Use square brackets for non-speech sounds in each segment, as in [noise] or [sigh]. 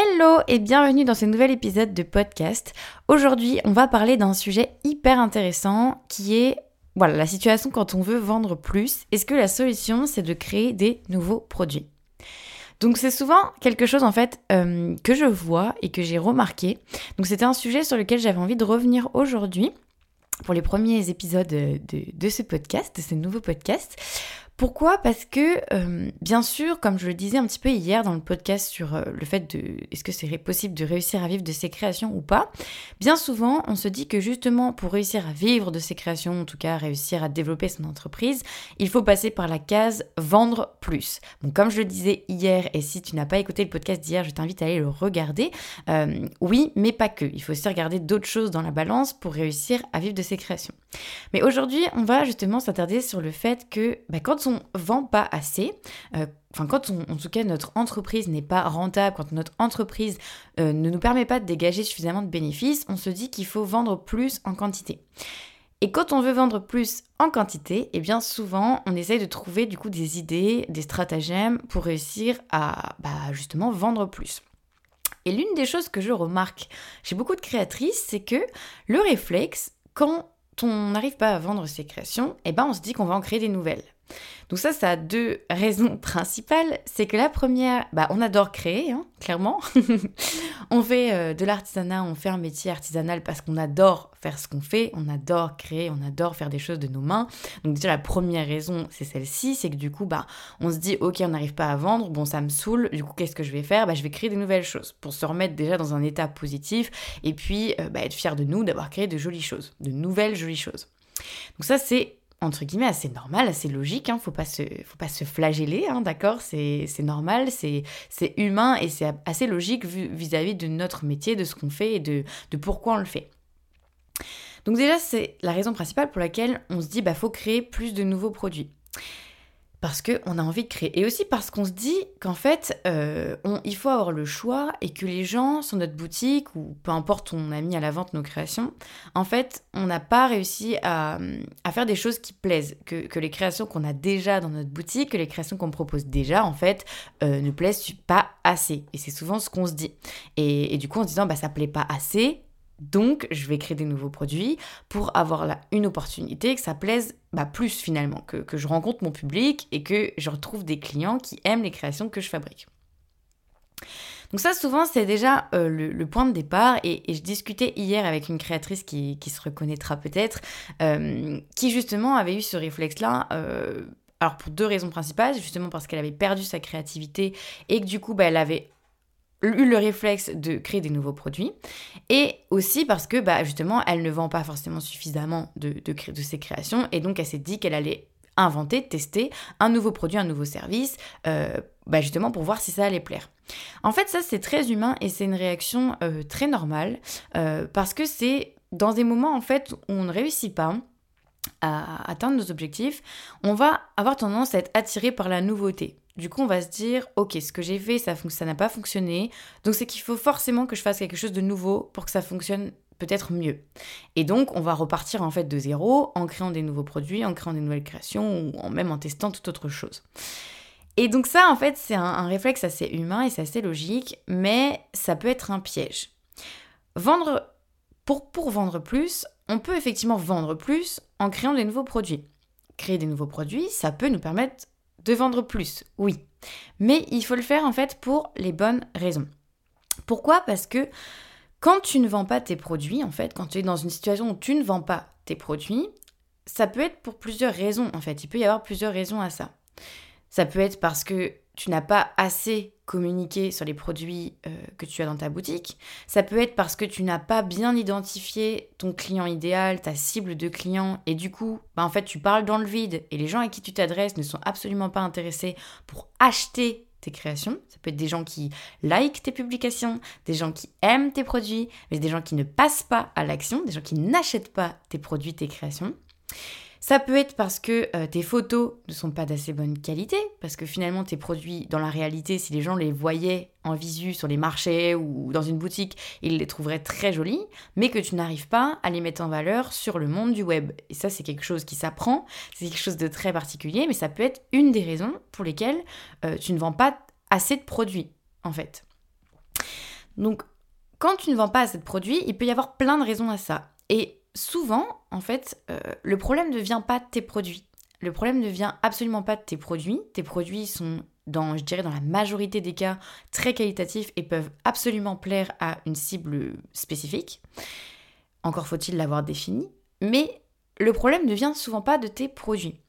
Hello et bienvenue dans ce nouvel épisode de podcast. Aujourd'hui, on va parler d'un sujet hyper intéressant qui est voilà, la situation quand on veut vendre plus. Est-ce que la solution c'est de créer des nouveaux produits? Donc c'est souvent quelque chose en fait euh, que je vois et que j'ai remarqué. Donc c'était un sujet sur lequel j'avais envie de revenir aujourd'hui pour les premiers épisodes de, de, ce podcast, de ce nouveau podcast, pourquoi? Parce que, euh, bien sûr, comme je le disais un petit peu hier dans le podcast sur euh, le fait de est-ce que c'est possible de réussir à vivre de ses créations ou pas, bien souvent on se dit que justement pour réussir à vivre de ses créations, en tout cas réussir à développer son entreprise, il faut passer par la case vendre plus. Donc comme je le disais hier, et si tu n'as pas écouté le podcast d'hier, je t'invite à aller le regarder. Euh, oui, mais pas que. Il faut aussi regarder d'autres choses dans la balance pour réussir à vivre de ses créations. Mais aujourd'hui, on va justement s'attarder sur le fait que bah, quand on vend pas assez, euh, enfin quand en tout cas notre entreprise n'est pas rentable, quand notre entreprise euh, ne nous permet pas de dégager suffisamment de bénéfices, on se dit qu'il faut vendre plus en quantité. Et quand on veut vendre plus en quantité, eh bien souvent on essaye de trouver du coup des idées, des stratagèmes pour réussir à bah, justement vendre plus. Et l'une des choses que je remarque chez beaucoup de créatrices, c'est que le réflexe, quand on n'arrive pas à vendre ses créations, eh ben on se dit qu'on va en créer des nouvelles. Donc ça, ça a deux raisons [laughs] principales. C'est que la première, bah, on adore créer, hein, clairement. [laughs] on fait euh, de l'artisanat, on fait un métier artisanal parce qu'on adore faire ce qu'on fait, on adore créer, on adore faire des choses de nos mains. Donc déjà, la première raison, c'est celle-ci, c'est que du coup, bah, on se dit, ok, on n'arrive pas à vendre, bon, ça me saoule, du coup, qu'est-ce que je vais faire? Bah, Je vais créer des nouvelles choses pour se remettre déjà dans un état positif et puis euh, bah, être fier de nous d'avoir créé de jolies choses, de nouvelles jolies choses. Donc ça, c'est entre guillemets assez normal, assez logique, hein, faut pas se, faut pas se flageller, hein, d'accord, c'est normal, c'est humain et c'est assez logique vis-à-vis de notre métier, de ce qu'on fait et de, pourquoi on le fait. Donc déjà, c'est la raison principale pour laquelle on se dit, bah faut créer plus de nouveaux produits parce qu'on a envie de créer. Et aussi parce qu'on se dit qu'en fait, euh, il faut avoir le choix et que les gens sur notre boutique, ou peu importe, on a mis à la vente nos créations, en fait, on n'a pas réussi à, faire des choses qui plaisent. Que, les créations qu'on a déjà dans notre boutique, que les créations qu'on propose déjà, en fait, euh, ne plaisent pas assez. Et c'est souvent ce qu'on se dit. Et, et, du coup, en se disant, bah ça plaît pas assez, donc, je vais créer des nouveaux produits pour avoir là une opportunité, que ça plaise bah, plus finalement, que, je rencontre mon public et que je retrouve des clients qui aiment les créations que je fabrique. Donc ça, souvent, c'est déjà euh, le, point de départ. Et, je discutais hier avec une créatrice qui, se reconnaîtra peut-être, euh, qui justement avait eu ce réflexe-là. Euh, alors pour deux raisons principales, justement parce qu'elle avait perdu sa créativité et que du coup, bah, elle avait eu le réflexe de créer des nouveaux produits et aussi parce que bah, justement elle ne vend pas forcément suffisamment de, de, ses créations et donc elle s'est dit qu'elle allait inventer, tester un nouveau produit, un nouveau service, euh, bah, justement pour voir si ça allait plaire. En fait ça c'est très humain et c'est une réaction euh, très normale euh, parce que c'est dans des moments en fait où on ne réussit pas à atteindre nos objectifs, on va avoir tendance à être attiré par la nouveauté. Du coup, on va se dire, ok, ce que j'ai fait, ça n'a pas fonctionné, donc c'est qu'il faut forcément que je fasse quelque chose de nouveau pour que ça fonctionne peut-être mieux. Et donc, on va repartir en fait de zéro en créant des nouveaux produits, en créant des nouvelles créations ou en même en testant toute autre chose. Et donc ça, en fait, c'est un, réflexe assez humain et c'est assez logique, mais ça peut être un piège. Vendre, pour, pour vendre plus, on peut effectivement vendre plus en créant des nouveaux produits. Créer des nouveaux produits, ça peut nous permettre de vendre plus, oui. Mais il faut le faire en fait pour les bonnes raisons. Pourquoi? Parce que quand tu ne vends pas tes produits, en fait, quand tu es dans une situation où tu ne vends pas tes produits, ça peut être pour plusieurs raisons, en fait. Il peut y avoir plusieurs raisons à ça. Ça peut être parce que tu n'as pas assez communiqué sur les produits euh, que tu as dans ta boutique. Ça peut être parce que tu n'as pas bien identifié ton client idéal, ta cible de client, et du coup, bah, en fait, tu parles dans le vide et les gens à qui tu t'adresses ne sont absolument pas intéressés pour acheter tes créations. Ça peut être des gens qui likent tes publications, des gens qui aiment tes produits, mais des gens qui ne passent pas à l'action, des gens qui n'achètent pas tes produits, tes créations. Ça peut être parce que euh, tes photos ne sont pas d'assez bonne qualité, parce que finalement tes produits, dans la réalité, si les gens les voyaient en visu sur les marchés ou dans une boutique, ils les trouveraient très jolis, mais que tu n'arrives pas à les mettre en valeur sur le monde du web. Et ça, c'est quelque chose qui s'apprend, c'est quelque chose de très particulier, mais ça peut être une des raisons pour lesquelles euh, tu ne vends pas assez de produits, en fait. Donc, quand tu ne vends pas assez de produits, il peut y avoir plein de raisons à ça. Et souvent, en fait, euh, le problème ne vient pas de tes produits. Le problème ne vient absolument pas de tes produits. Tes produits sont, dans, je dirais, dans la majorité des cas, très qualitatifs et peuvent absolument plaire à une cible spécifique. Encore faut-il l'avoir défini. Mais le problème ne vient souvent pas de tes produits.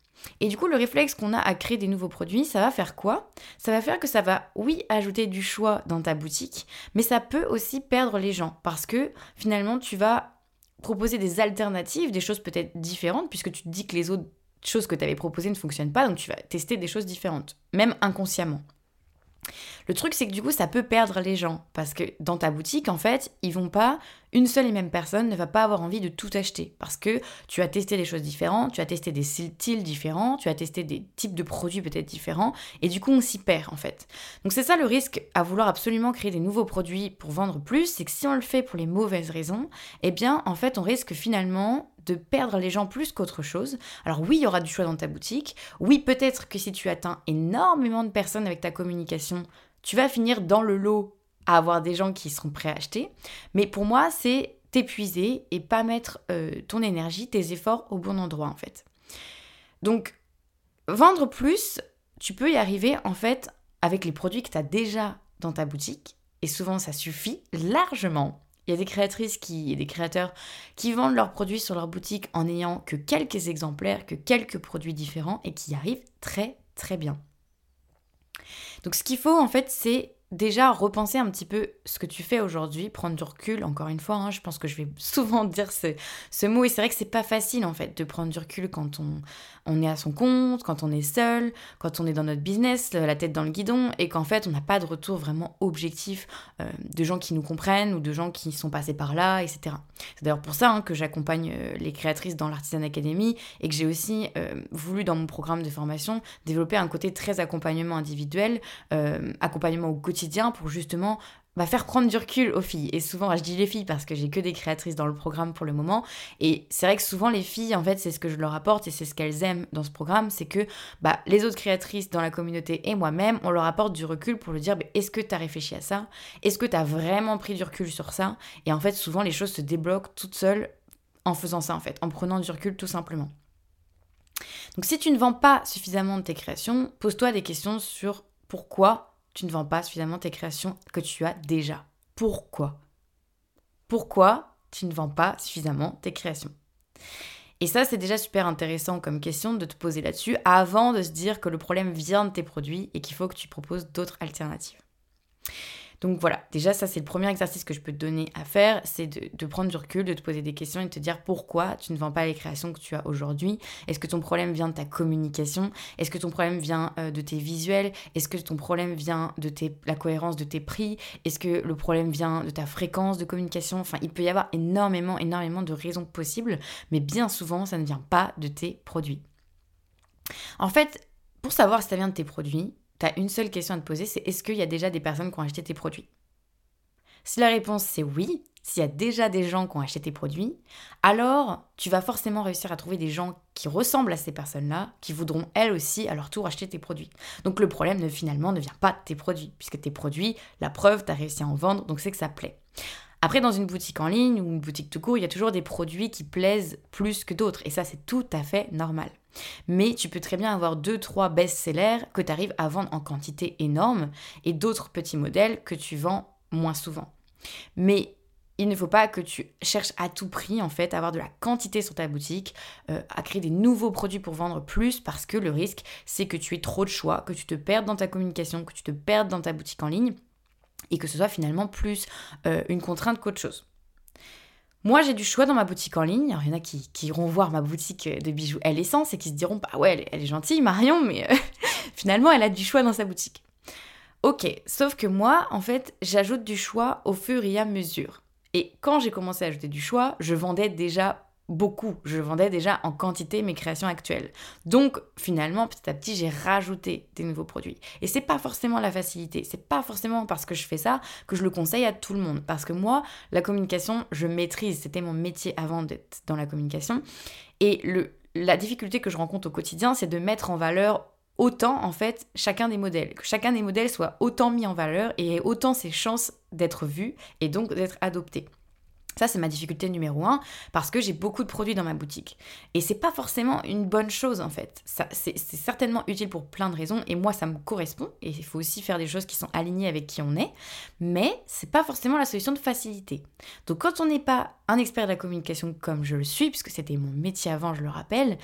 Et du coup, le réflexe qu'on a à créer des nouveaux produits, ça va faire quoi? Ça va faire que ça va, oui, ajouter du choix dans ta boutique, mais ça peut aussi perdre les gens parce que finalement, tu vas proposer des alternatives, des choses peut-être différentes, puisque tu te dis que les autres choses que tu avais proposées ne fonctionnent pas, donc tu vas tester des choses différentes, même inconsciemment. Le truc, c'est que du coup, ça peut perdre les gens. Parce que dans ta boutique, en fait, ils vont pas, une seule et même personne ne va pas avoir envie de tout acheter. Parce que tu as testé des choses différentes, tu as testé des styles différents, tu as testé des types de produits peut-être différents. Et du coup, on s'y perd, en fait. Donc, c'est ça le risque à vouloir absolument créer des nouveaux produits pour vendre plus. C'est que si on le fait pour les mauvaises raisons, eh bien, en fait, on risque finalement de perdre les gens plus qu'autre chose. Alors oui, il y aura du choix dans ta boutique. Oui, peut-être que si tu atteins énormément de personnes avec ta communication, tu vas finir dans le lot à avoir des gens qui seront prêts à acheter. Mais pour moi, c'est t'épuiser et pas mettre euh, ton énergie, tes efforts au bon endroit en fait. Donc, vendre plus, tu peux y arriver en fait avec les produits que tu as déjà dans ta boutique. Et souvent, ça suffit largement. Il y a des créatrices qui, et des créateurs qui vendent leurs produits sur leur boutique en n'ayant que quelques exemplaires, que quelques produits différents et qui y arrivent très très bien. Donc ce qu'il faut en fait, c'est déjà repenser un petit peu ce que tu fais aujourd'hui, prendre du recul, encore une fois, hein, je pense que je vais [laughs] souvent dire ce, ce mot, et c'est vrai que c'est pas facile en fait de prendre du recul quand on, on est à son compte, quand on est seul, quand on est dans notre business, la tête dans le guidon, et qu'en fait on n'a pas de retour vraiment objectif euh, de gens qui nous comprennent ou de gens qui sont passés par là, etc. C'est d'ailleurs pour ça hein, que j'accompagne euh, les créatrices dans l'Artisan Academy et que j'ai aussi euh, voulu dans mon programme de formation développer un côté très accompagnement individuel, accompagnement au quotidien pour justement bah, faire prendre du recul aux filles. Et souvent, je dis les filles parce que j'ai que des créatrices dans le programme pour le moment. Et c'est vrai que souvent, les filles, en fait, c'est ce que je leur apporte et c'est ce qu'elles aiment dans ce programme, c'est que bah, les autres créatrices dans la communauté et moi-même, on leur apporte du recul pour leur dire bah, est-ce que tu as réfléchi à ça? Est-ce que tu as vraiment pris du recul sur ça? Et en fait, souvent, les choses se débloquent toutes seules en faisant ça, en fait, en prenant du recul tout simplement. Donc si tu ne vends pas suffisamment de tes créations, pose-toi des questions sur pourquoi tu ne vends pas suffisamment tes créations que tu as déjà. Pourquoi? Pourquoi tu ne vends pas suffisamment tes créations? Et ça, c'est déjà super intéressant comme question de te poser là-dessus avant de se dire que le problème vient de tes produits et qu'il faut que tu proposes d'autres alternatives. Donc voilà, déjà ça c'est le premier exercice que je peux te donner à faire, c'est de, prendre du recul, de te poser des questions et de te dire pourquoi tu ne vends pas les créations que tu as aujourd'hui. Est-ce que ton problème vient de ta communication? Est-ce que ton problème vient euh, de tes visuels? Est-ce que ton problème vient de tes, la cohérence de tes prix? Est-ce que le problème vient de ta fréquence de communication? Enfin, il peut y avoir énormément, énormément de raisons possibles, mais bien souvent ça ne vient pas de tes produits. En fait, pour savoir si ça vient de tes produits, tu as une seule question à te poser, c'est est-ce qu'il y a déjà des personnes qui ont acheté tes produits? Si la réponse c'est oui, s'il y a déjà des gens qui ont acheté tes produits, alors tu vas forcément réussir à trouver des gens qui ressemblent à ces personnes-là, qui voudront elles aussi à leur tour acheter tes produits. Donc le problème finalement ne vient pas de tes produits, puisque tes produits, la preuve, tu as réussi à en vendre, donc c'est que ça plaît. Après, dans une boutique en ligne ou une boutique tout court, il y a toujours des produits qui plaisent plus que d'autres. Et ça, c'est tout à fait normal. Mais tu peux très bien avoir deux, trois best-sellers que tu arrives à vendre en quantité énorme et d'autres petits modèles que tu vends moins souvent. Mais il ne faut pas que tu cherches à tout prix en fait à avoir de la quantité sur ta boutique, euh, à créer des nouveaux produits pour vendre plus parce que le risque c'est que tu aies trop de choix, que tu te perdes dans ta communication, que tu te perdes dans ta boutique en ligne et que ce soit finalement plus euh, une contrainte qu'autre chose. Moi, j'ai du choix dans ma boutique en ligne. il y en a qui, iront voir ma boutique de bijoux Elle Essence et qui se diront Bah ouais, elle, est gentille, Marion, mais euh, [laughs] finalement, elle a du choix dans sa boutique. Ok, sauf que moi, en fait, j'ajoute du choix au fur et à mesure. Et quand j'ai commencé à ajouter du choix, je vendais déjà beaucoup. Je vendais déjà en quantité mes créations actuelles. Donc finalement, petit à petit, j'ai rajouté des nouveaux produits. Et c'est pas forcément la facilité. C'est pas forcément parce que je fais ça que je le conseille à tout le monde. Parce que moi, la communication, je maîtrise. C'était mon métier avant d'être dans la communication. Et le, la difficulté que je rencontre au quotidien, c'est de mettre en valeur autant en fait chacun des modèles, que chacun des modèles soit autant mis en valeur et ait autant ses chances d'être vu et donc d'être adopté. Ça, c'est ma difficulté numéro un parce que j'ai beaucoup de produits dans ma boutique. Et c'est pas forcément une bonne chose en fait. C'est certainement utile pour plein de raisons et moi, ça me correspond. Et il faut aussi faire des choses qui sont alignées avec qui on est. Mais c'est pas forcément la solution de facilité. Donc, quand on n'est pas un expert de la communication comme je le suis, puisque c'était mon métier avant, je le rappelle,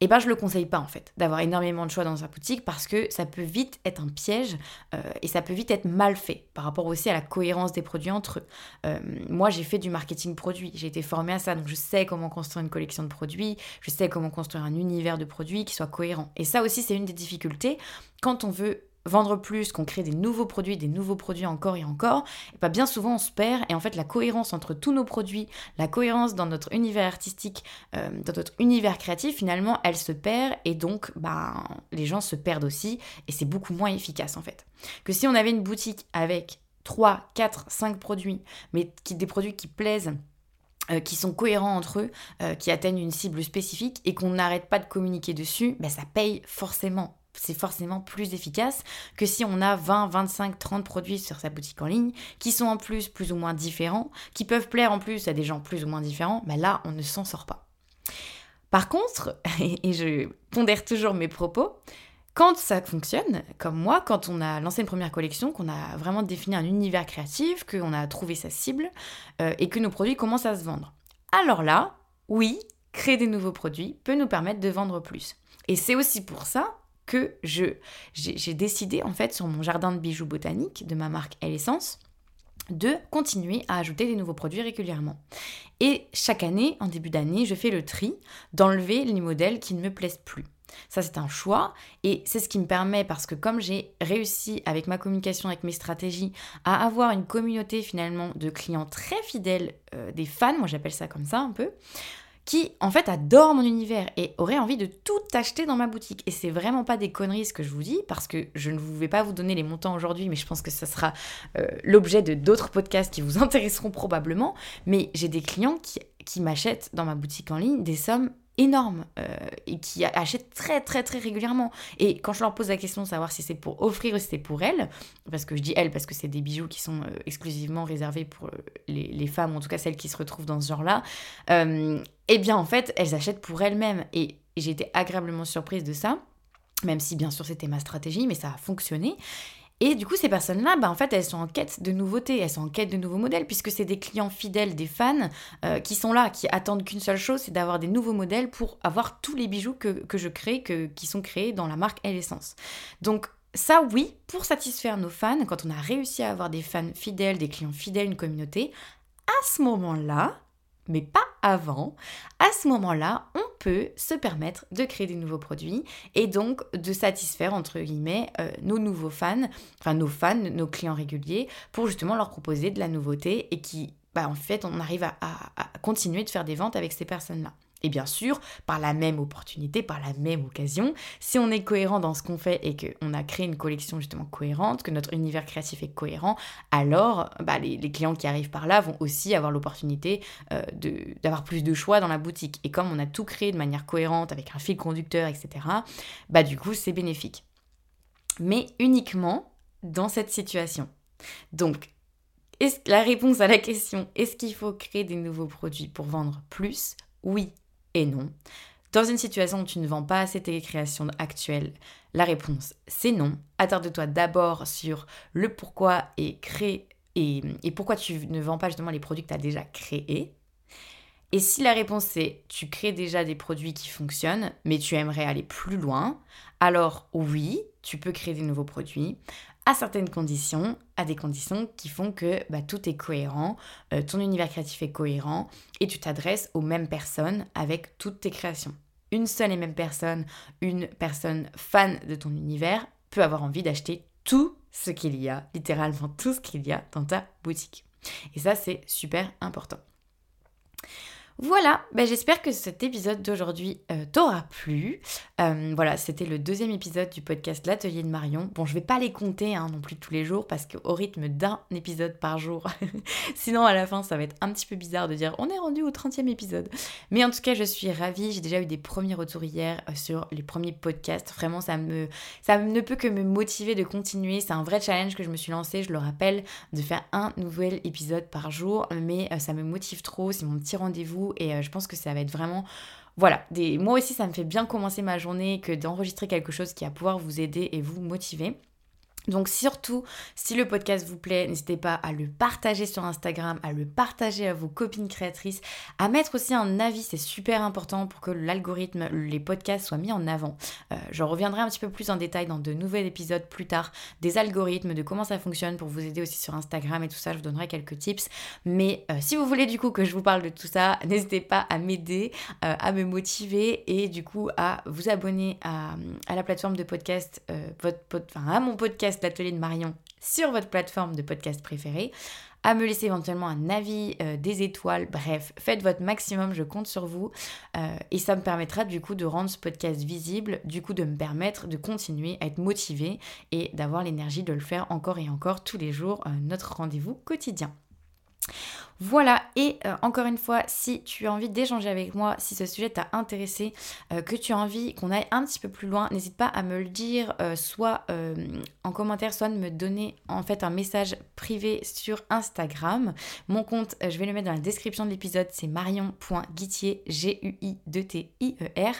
et eh ben je le conseille pas en fait d'avoir énormément de choix dans sa boutique parce que ça peut vite être un piège euh, et ça peut vite être mal fait par rapport aussi à la cohérence des produits entre eux. Euh, moi j'ai fait du marketing produit, j'ai été formée à ça donc je sais comment construire une collection de produits, je sais comment construire un univers de produits qui soit cohérent. Et ça aussi c'est une des difficultés quand on veut vendre plus, qu'on crée des nouveaux produits, des nouveaux produits encore et encore, et pas bien souvent on se perd. Et en fait, la cohérence entre tous nos produits, la cohérence dans notre univers artistique, euh, dans notre univers créatif, finalement, elle se perd. Et donc, bah, les gens se perdent aussi. Et c'est beaucoup moins efficace en fait. Que si on avait une boutique avec 3, 4, 5 produits, mais qui, des produits qui plaisent euh, qui sont cohérents entre eux, euh, qui atteignent une cible spécifique et qu'on n'arrête pas de communiquer dessus, bah, ça paye forcément c'est forcément plus efficace que si on a 20, 25, 30 produits sur sa boutique en ligne qui sont en plus plus ou moins différents, qui peuvent plaire en plus à des gens plus ou moins différents, mais là, on ne s'en sort pas. Par contre, [laughs] et je pondère toujours mes propos, quand ça fonctionne, comme moi, quand on a lancé une première collection, qu'on a vraiment défini un univers créatif, qu'on a trouvé sa cible euh, et que nos produits commencent à se vendre. Alors là, oui, créer des nouveaux produits peut nous permettre de vendre plus. Et c'est aussi pour ça que je j'ai décidé en fait sur mon jardin de bijoux botaniques de ma marque Elle Essence de continuer à ajouter des nouveaux produits régulièrement. Et chaque année, en début d'année, je fais le tri d'enlever les modèles qui ne me plaisent plus. Ça, c'est un choix et c'est ce qui me permet, parce que comme j'ai réussi avec ma communication, avec mes stratégies, à avoir une communauté finalement de clients très fidèles, euh, des fans, moi j'appelle ça comme ça un peu, qui en fait adore mon univers et aurait envie de tout acheter dans ma boutique. Et c'est vraiment pas des conneries ce que je vous dis parce que je ne vais pas vous donner les montants aujourd'hui, mais je pense que ça sera euh, l'objet de d'autres podcasts qui vous [laughs] intéresseront probablement. Mais j'ai des clients qui, qui m'achètent dans ma boutique en ligne des sommes énormes euh, et qui achètent très très très régulièrement. Et quand je leur pose la question de savoir si c'est pour offrir ou si c'est pour elles, parce que je dis elles parce que c'est des bijoux qui sont euh, exclusivement réservés pour les, les, femmes, en tout cas celles qui se retrouvent dans ce genre-là, eh bien en fait, elles achètent pour elles-mêmes. Et, j'ai été agréablement surprise de ça, même si bien sûr c'était ma stratégie, mais ça a fonctionné. Et du coup, ces personnes-là, bah, en fait, elles sont en quête de nouveautés, elles sont en quête de nouveaux modèles, puisque c'est des clients fidèles, des fans, euh, qui sont là, qui attendent qu'une seule chose, c'est d'avoir des nouveaux modèles pour avoir tous les bijoux que, je crée, que, qui sont créés dans la marque Elle Essence. Donc, ça, oui, pour satisfaire nos fans, quand on a réussi à avoir des fans fidèles, des clients fidèles, une communauté, à ce moment-là, mais pas avant, à ce moment-là, on peut se permettre de créer des nouveaux produits et donc de satisfaire, entre guillemets, euh, nos nouveaux fans, enfin nos fans, nos clients réguliers, pour justement leur proposer de la nouveauté et qui, bah, en fait, on arrive à continuer de faire des ventes avec ces personnes-là. Et bien sûr, par la même opportunité, par la même occasion, si on est cohérent dans ce qu'on fait et qu'on a créé une collection justement cohérente, que notre univers créatif est cohérent, alors bah, les, clients qui arrivent par là vont aussi avoir l'opportunité euh, d'avoir plus de choix dans la boutique. Et comme on a tout créé de manière cohérente, avec un fil conducteur, etc., bah du coup c'est bénéfique. Mais uniquement dans cette situation. Donc, la réponse à la question est-ce qu'il faut créer des nouveaux produits pour vendre plus? Oui, et non. Dans une situation où tu ne vends pas assez tes créations actuelles, la réponse c'est non. Attarde-toi d'abord sur le pourquoi et crée et, et, pourquoi tu ne vends pas justement les produits que tu as déjà créés. Et si la réponse c'est tu crées déjà des produits qui fonctionnent, mais tu aimerais aller plus loin, alors oui, tu peux créer des nouveaux produits certaines conditions, à des conditions qui font que bah, tout est cohérent, euh, ton univers créatif est cohérent et tu t'adresses aux mêmes personnes avec toutes tes créations. Une seule et même personne, une personne fan de ton univers, peut avoir envie d'acheter tout ce qu'il y a, littéralement tout ce qu'il y a dans ta boutique. Et ça, c'est super important. Voilà, ben j'espère que cet épisode d'aujourd'hui euh, t'aura plu. Euh, voilà, c'était le deuxième épisode du podcast L'Atelier de Marion. Bon, je vais pas les compter hein, non plus tous les jours parce qu'au rythme d'un épisode par jour, [laughs] sinon à la fin ça va être un petit peu bizarre de dire on est rendu au 30e épisode. Mais en tout cas, je suis ravie. J'ai déjà eu des premiers retours hier euh, sur les premiers podcasts. Vraiment, ça, me, ne peut que me motiver de continuer. C'est un vrai challenge que je me suis lancé, je le rappelle, de faire un nouvel épisode par jour. Mais ça me motive trop. C'est mon petit rendez-vous et euh, je pense que ça va être vraiment voilà, des... moi aussi ça me fait bien commencer ma journée que d'enregistrer quelque chose qui va pouvoir vous aider et vous motiver. Donc surtout, si le podcast vous plaît, n'hésitez pas à le partager sur Instagram, à le partager à vos copines créatrices, à mettre aussi un avis, c'est super important pour que l'algorithme, les podcasts soient mis en avant. Euh, je reviendrai un petit peu plus en détail dans de nouveaux épisodes plus tard des algorithmes, de comment ça fonctionne pour vous aider aussi sur Instagram et tout ça, je vous donnerai quelques tips. Mais euh, si vous voulez du coup que je vous parle de tout ça, [laughs] n'hésitez pas à m'aider, euh, à me motiver et du coup à vous abonner à, la plateforme de podcast, enfin, à mon podcast l'atelier de Marion sur votre plateforme de podcast préférée, à me laisser éventuellement un avis, euh, des étoiles, bref, faites votre maximum, je compte sur vous. Euh, et ça me permettra du coup de rendre ce podcast visible, du coup de me permettre de continuer à être motivée et d'avoir l'énergie de le faire encore et encore tous les jours, euh, notre rendez-vous quotidien. Voilà, et euh, encore une fois, si tu as envie d'échanger avec moi, si ce sujet t'a intéressé, euh, que tu as envie qu'on aille un petit peu plus loin, n'hésite pas à me le dire, euh, soit en commentaire, soit de me donner en fait un message privé sur Instagram. Mon compte, je vais le mettre dans la description de l'épisode, c'est marion.guitier, G-U-I-D-T-I-E-R.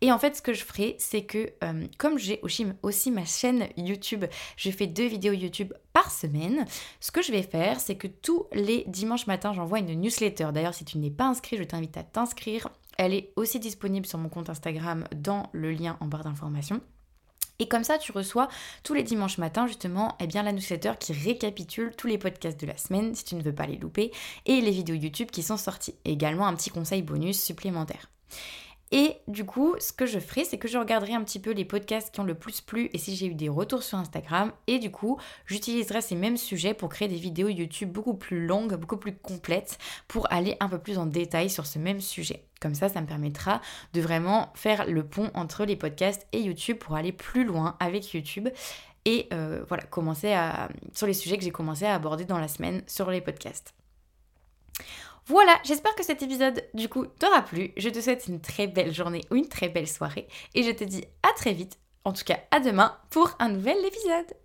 Et en fait, ce que je ferai, c'est que comme j'ai aussi ma chaîne YouTube, je fais deux vidéos YouTube par semaine. Ce que je vais faire, c'est que tous les dimanches j'envoie une newsletter. D'ailleurs, si tu n'es pas inscrit, je t'invite à t'inscrire. Elle est aussi disponible sur mon compte Instagram dans le lien en barre d'informations. Et comme ça, tu reçois tous les dimanches matins justement eh bien, la newsletter qui récapitule tous les podcasts de la semaine si tu ne veux pas les louper et les vidéos YouTube qui sont sorties. également un petit conseil bonus supplémentaire. Et du coup, ce que je ferai, c'est que je regarderai un petit peu les podcasts qui ont le plus plu et si j'ai eu des retours sur Instagram. Et du coup, j'utiliserai ces mêmes sujets pour créer des vidéos YouTube beaucoup plus longues, beaucoup plus complètes, pour aller un peu plus en détail sur ce même sujet. Comme ça, ça me permettra de vraiment faire le pont entre les podcasts et YouTube pour aller plus loin avec YouTube et euh, voilà, commencer à, sur les sujets que j'ai commencé à aborder dans la semaine sur les podcasts. Voilà, j'espère que cet épisode du coup t'aura plu. Je te souhaite une très belle journée ou une très belle soirée et je te dis à très vite, en tout cas à demain pour un nouvel épisode.